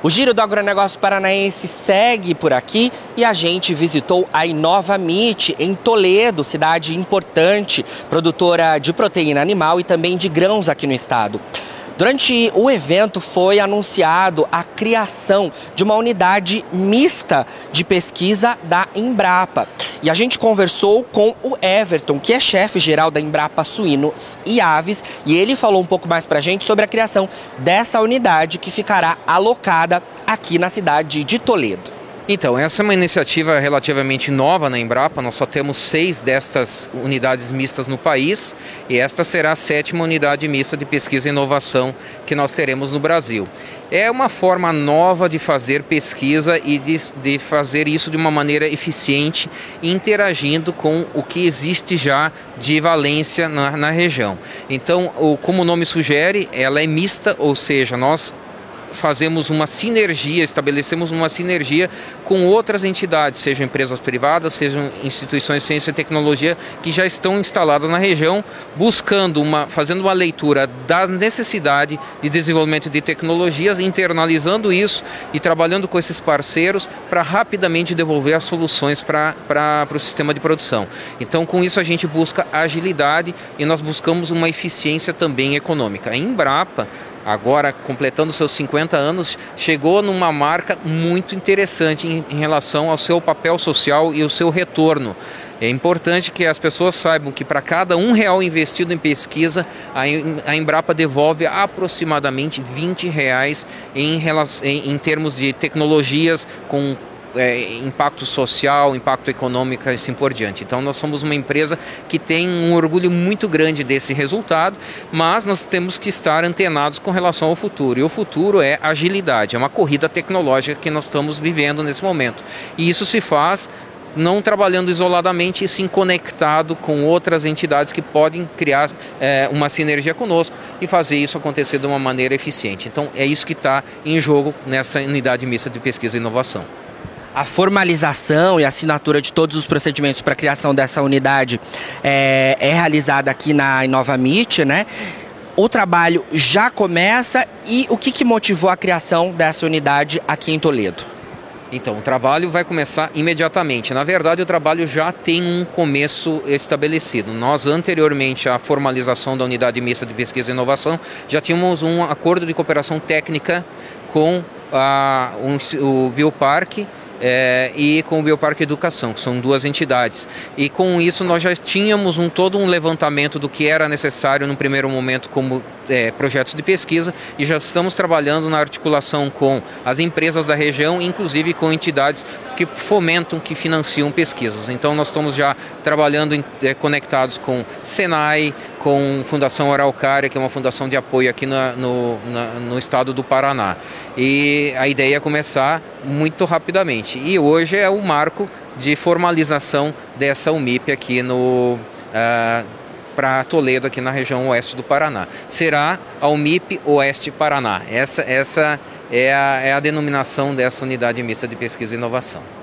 O Giro do Agronegócio Paranaense segue por aqui e a gente visitou a Inova Meat em Toledo, cidade importante, produtora de proteína animal e também de grãos aqui no estado. Durante o evento foi anunciado a criação de uma unidade mista de pesquisa da Embrapa. E a gente conversou com o Everton, que é chefe geral da Embrapa Suínos e Aves, e ele falou um pouco mais para a gente sobre a criação dessa unidade que ficará alocada aqui na cidade de Toledo. Então, essa é uma iniciativa relativamente nova na Embrapa. Nós só temos seis destas unidades mistas no país e esta será a sétima unidade mista de pesquisa e inovação que nós teremos no Brasil. É uma forma nova de fazer pesquisa e de, de fazer isso de uma maneira eficiente, interagindo com o que existe já de valência na, na região. Então, o, como o nome sugere, ela é mista, ou seja, nós fazemos uma sinergia, estabelecemos uma sinergia com outras entidades, sejam empresas privadas, sejam instituições de ciência e tecnologia que já estão instaladas na região, buscando uma, fazendo uma leitura da necessidade de desenvolvimento de tecnologias, internalizando isso e trabalhando com esses parceiros para rapidamente devolver as soluções para o sistema de produção. Então, com isso a gente busca agilidade e nós buscamos uma eficiência também econômica. A Embrapa agora completando seus 50 anos, chegou numa marca muito interessante em, em relação ao seu papel social e o seu retorno. É importante que as pessoas saibam que para cada um real investido em pesquisa, a Embrapa devolve aproximadamente 20 reais em, em, em termos de tecnologias com é, impacto social, impacto econômico e assim por diante. Então nós somos uma empresa que tem um orgulho muito grande desse resultado, mas nós temos que estar antenados com relação ao futuro. E o futuro é agilidade, é uma corrida tecnológica que nós estamos vivendo nesse momento. E isso se faz não trabalhando isoladamente e sim conectado com outras entidades que podem criar é, uma sinergia conosco e fazer isso acontecer de uma maneira eficiente. Então é isso que está em jogo nessa unidade mista de pesquisa e inovação a formalização e assinatura de todos os procedimentos para a criação dessa unidade é, é realizada aqui na Inova Meet, né? O trabalho já começa e o que, que motivou a criação dessa unidade aqui em Toledo? Então, o trabalho vai começar imediatamente. Na verdade, o trabalho já tem um começo estabelecido. Nós, anteriormente à formalização da unidade mista de pesquisa e inovação, já tínhamos um acordo de cooperação técnica com a, um, o Bioparque é, e com o Bioparque Educação, que são duas entidades. E com isso nós já tínhamos um, todo um levantamento do que era necessário no primeiro momento como é, projetos de pesquisa e já estamos trabalhando na articulação com as empresas da região, inclusive com entidades que fomentam, que financiam pesquisas. Então nós estamos já trabalhando é, conectados com Senai, com Fundação Araucária, que é uma fundação de apoio aqui na, no, na, no estado do Paraná. E a ideia é começar muito rapidamente. E hoje é o marco de formalização dessa UMIP aqui no. Uh, para Toledo, aqui na região oeste do Paraná. Será a UMIP Oeste Paraná. Essa, essa é, a, é a denominação dessa unidade mista de pesquisa e inovação.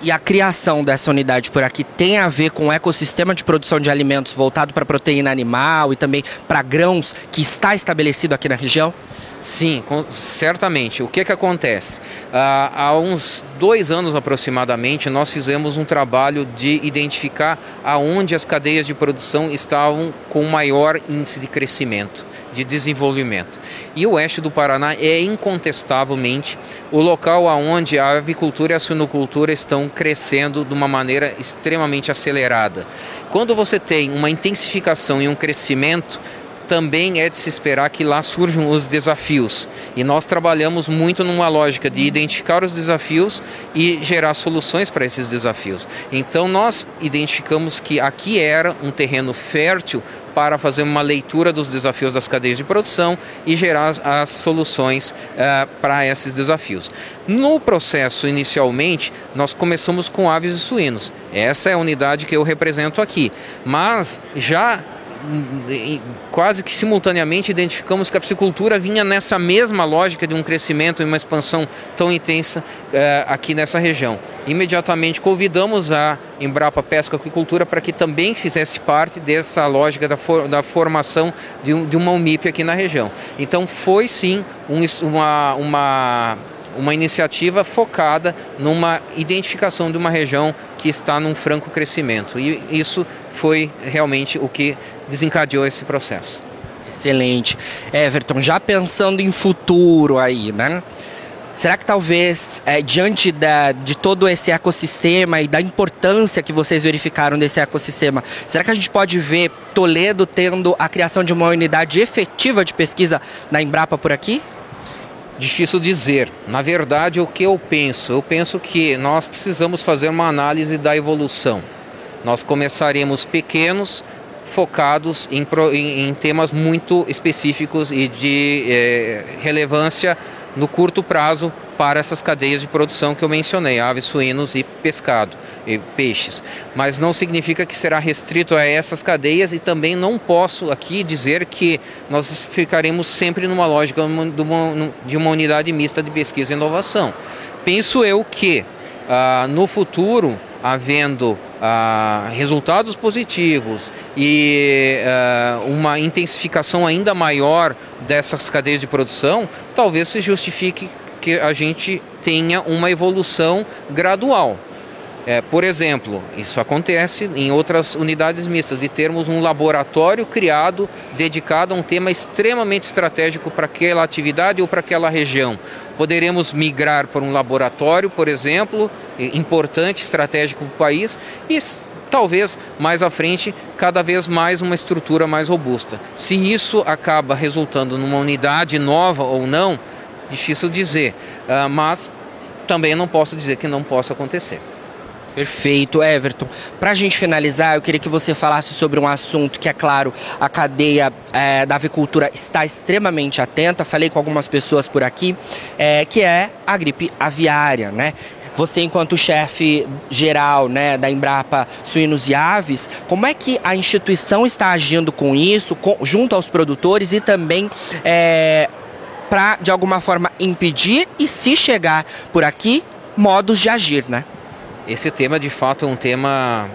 E a criação dessa unidade por aqui tem a ver com o ecossistema de produção de alimentos voltado para proteína animal e também para grãos que está estabelecido aqui na região? Sim, com, certamente. O que, que acontece? Ah, há uns dois anos aproximadamente, nós fizemos um trabalho de identificar aonde as cadeias de produção estavam com maior índice de crescimento, de desenvolvimento. E o oeste do Paraná é incontestavelmente o local onde a avicultura e a suinocultura estão crescendo de uma maneira extremamente acelerada. Quando você tem uma intensificação e um crescimento, também é de se esperar que lá surjam os desafios. E nós trabalhamos muito numa lógica de identificar os desafios e gerar soluções para esses desafios. Então nós identificamos que aqui era um terreno fértil para fazer uma leitura dos desafios das cadeias de produção e gerar as, soluções uh, para esses desafios. No processo, inicialmente, nós começamos com aves e suínos. Essa é a unidade que eu represento aqui. Mas já quase que simultaneamente identificamos que a piscicultura vinha nessa mesma lógica de um crescimento e uma expansão tão intensa uh, aqui nessa região. Imediatamente convidamos a Embrapa Pesca e Aquicultura para que também fizesse parte dessa lógica da, for, da formação de, um, de uma UMIP aqui na região. Então foi sim um, uma, uma uma iniciativa focada numa identificação de uma região que está num franco crescimento. E isso foi realmente o que desencadeou esse processo. Excelente. Everton, já pensando em futuro aí, né? Será que talvez, é, diante da, de todo esse ecossistema e da importância que vocês verificaram desse ecossistema, será que a gente pode ver Toledo tendo a criação de uma unidade efetiva de pesquisa na Embrapa por aqui? Difícil dizer. Na verdade, o que eu penso? Eu penso que nós precisamos fazer uma análise da evolução. Nós começaremos pequenos, focados em, em, em temas muito específicos e de eh, relevância no curto prazo para essas cadeias de produção que eu mencionei, aves, suínos e pescado, e peixes. Mas não significa que será restrito a essas cadeias e também não posso aqui dizer que nós ficaremos sempre numa lógica de uma unidade mista de pesquisa e inovação. Penso eu que ah, no futuro, havendo ah, resultados positivos e ah, uma intensificação ainda maior dessas cadeias de produção, talvez se justifique que a gente tenha uma evolução gradual. É, por exemplo, isso acontece em outras unidades mistas, de termos um laboratório criado dedicado a um tema extremamente estratégico para aquela atividade ou para aquela região. Poderemos migrar para um laboratório, por exemplo, importante, estratégico para o país, e talvez mais à frente, cada vez mais uma estrutura mais robusta. Se isso acaba resultando numa unidade nova ou não, difícil dizer, uh, mas também não posso dizer que não possa acontecer. Perfeito, Everton. Para a gente finalizar, eu queria que você falasse sobre um assunto que, é claro, a cadeia é, da avicultura está extremamente atenta. Falei com algumas pessoas por aqui, é, que é a gripe aviária, né? Você, enquanto chefe geral né, da Embrapa Suínos e Aves, como é que a instituição está agindo com isso, com, junto aos produtores e também é, para, de alguma forma, impedir e, se chegar por aqui, modos de agir, né? Esse tema, de fato, é um tema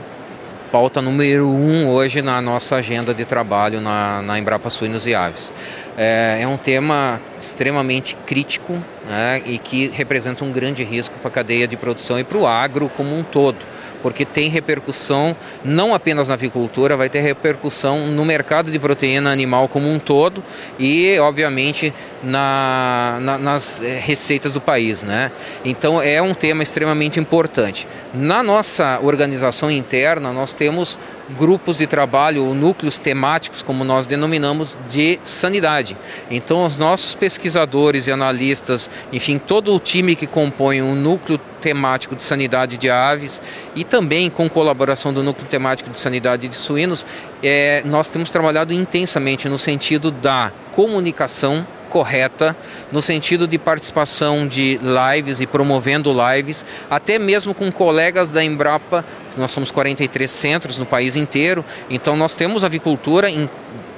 pauta número um hoje na nossa agenda de trabalho na, na Embrapa Suínos e Aves. É, é um tema extremamente crítico né, e que representa um grande risco para a cadeia de produção e para o agro como um todo porque tem repercussão não apenas na avicultura, vai ter repercussão no mercado de proteína animal como um todo e, obviamente, na, na, nas eh, receitas do país. Né? Então, é um tema extremamente importante. Na nossa organização interna, nós temos grupos de trabalho, ou núcleos temáticos, como nós denominamos, de sanidade. Então, os nossos pesquisadores e analistas, enfim, todo o time que compõe um núcleo temático de sanidade de aves e também com colaboração do núcleo temático de sanidade de suínos, é, nós temos trabalhado intensamente no sentido da comunicação correta, no sentido de participação de lives e promovendo lives, até mesmo com colegas da Embrapa, nós somos 43 centros no país inteiro, então nós temos avicultura em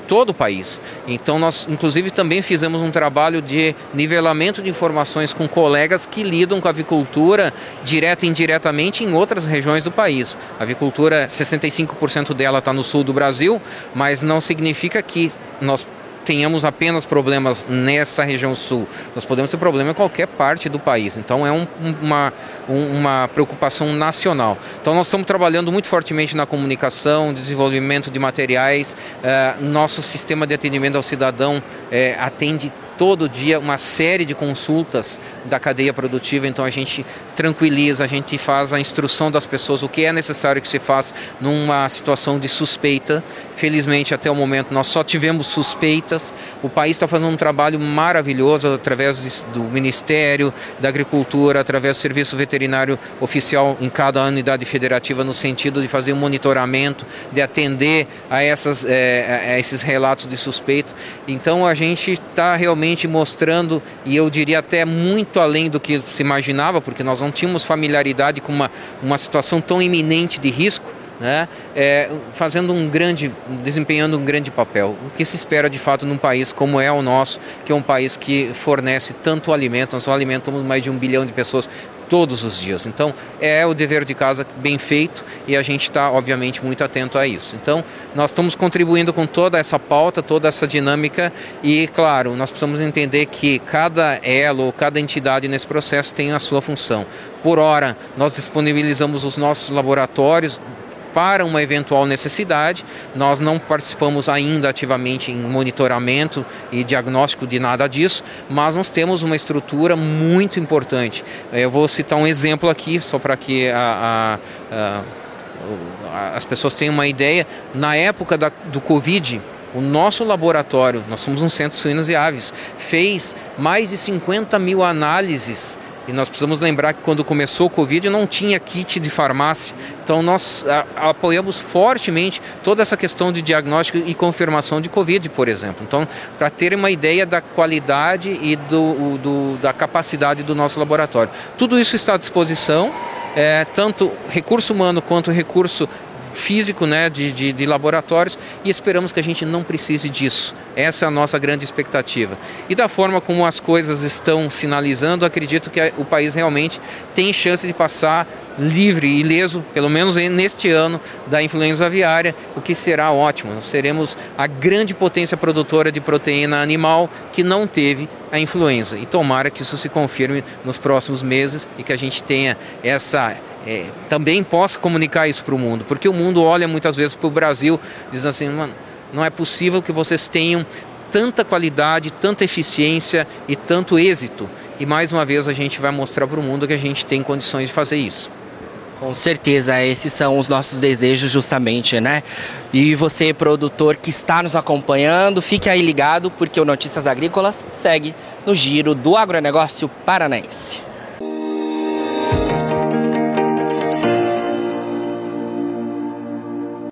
todo o país. Então nós inclusive também fizemos um trabalho de nivelamento de informações com colegas que lidam com a avicultura direta e indiretamente em outras regiões do país. A avicultura, 65% dela está no sul do Brasil, mas não significa que nós tenhamos apenas problemas nessa região sul. Nós podemos ter problema em qualquer parte do país. Então é um, uma, uma preocupação nacional. Então nós estamos trabalhando muito fortemente na comunicação, desenvolvimento de materiais. Uh, nosso sistema de atendimento ao cidadão uh, atende todo dia uma série de consultas da cadeia produtiva, então a gente tranquiliza, a gente faz a instrução das pessoas o que é necessário que se faça numa situação de suspeita. Felizmente, até o momento, nós só tivemos suspeitas. O país está fazendo um trabalho maravilhoso através do Ministério da Agricultura, através do Serviço Veterinário Oficial em cada unidade federativa, no sentido de fazer um monitoramento, de atender a, essas, é, a esses relatos de suspeita. Então, a gente está realmente realmente mostrando, e eu diria até muito além do que se imaginava, porque nós não tínhamos familiaridade com uma, uma situação tão iminente de risco, né? É, fazendo um grande, desempenhando um grande papel. O que se espera de fato num país como é o nosso, que é um país que fornece tanto alimento, nós alimentamos mais de um bilhão de pessoas todos os dias. Então, é o dever de casa bem feito e a gente está, obviamente, muito atento a isso. Então, nós estamos contribuindo com toda essa pauta, toda essa dinâmica e, claro, nós precisamos entender que cada elo, cada entidade nesse processo tem a sua função. Por hora, nós disponibilizamos os nossos laboratórios para uma eventual necessidade. Nós não participamos ainda ativamente em monitoramento e diagnóstico de nada disso, mas nós temos uma estrutura muito importante. Eu vou citar um exemplo aqui, só para que a, a, a, as pessoas tenham uma ideia. Na época da, do Covid, o nosso laboratório, nós somos um centro de suínos e aves, fez mais de 50 mil análises e nós precisamos lembrar que quando começou o Covid não tinha kit de farmácia. Então nós apoiamos fortemente toda essa questão de diagnóstico e confirmação de Covid, por exemplo. Então, para ter uma ideia da qualidade e do, do, da capacidade do nosso laboratório. Tudo isso está à disposição. É, tanto recurso humano quanto recurso físico né, de, de, de, laboratórios e esperamos que a gente não precise disso. Essa é a nossa grande expectativa. E da forma como as coisas estão sinalizando, acredito que o país realmente tem chance de passar livre e ileso, pelo menos neste ano, da influenza aviária, o que será ótimo. Nós seremos a grande potência produtora de proteína animal que não teve a influenza. E tomara que isso se confirme nos próximos meses e que a gente tenha essa é, também possa comunicar isso para o mundo, porque o mundo olha muitas vezes para o Brasil dizendo assim, não é possível que vocês tenham tanta qualidade, tanta eficiência e tanto êxito. E mais uma vez a gente vai mostrar para o mundo que a gente tem condições de fazer isso. Com certeza, esses são os nossos desejos justamente, né? E você, produtor que está nos acompanhando, fique aí ligado porque o Notícias Agrícolas segue no giro do agronegócio paranaense.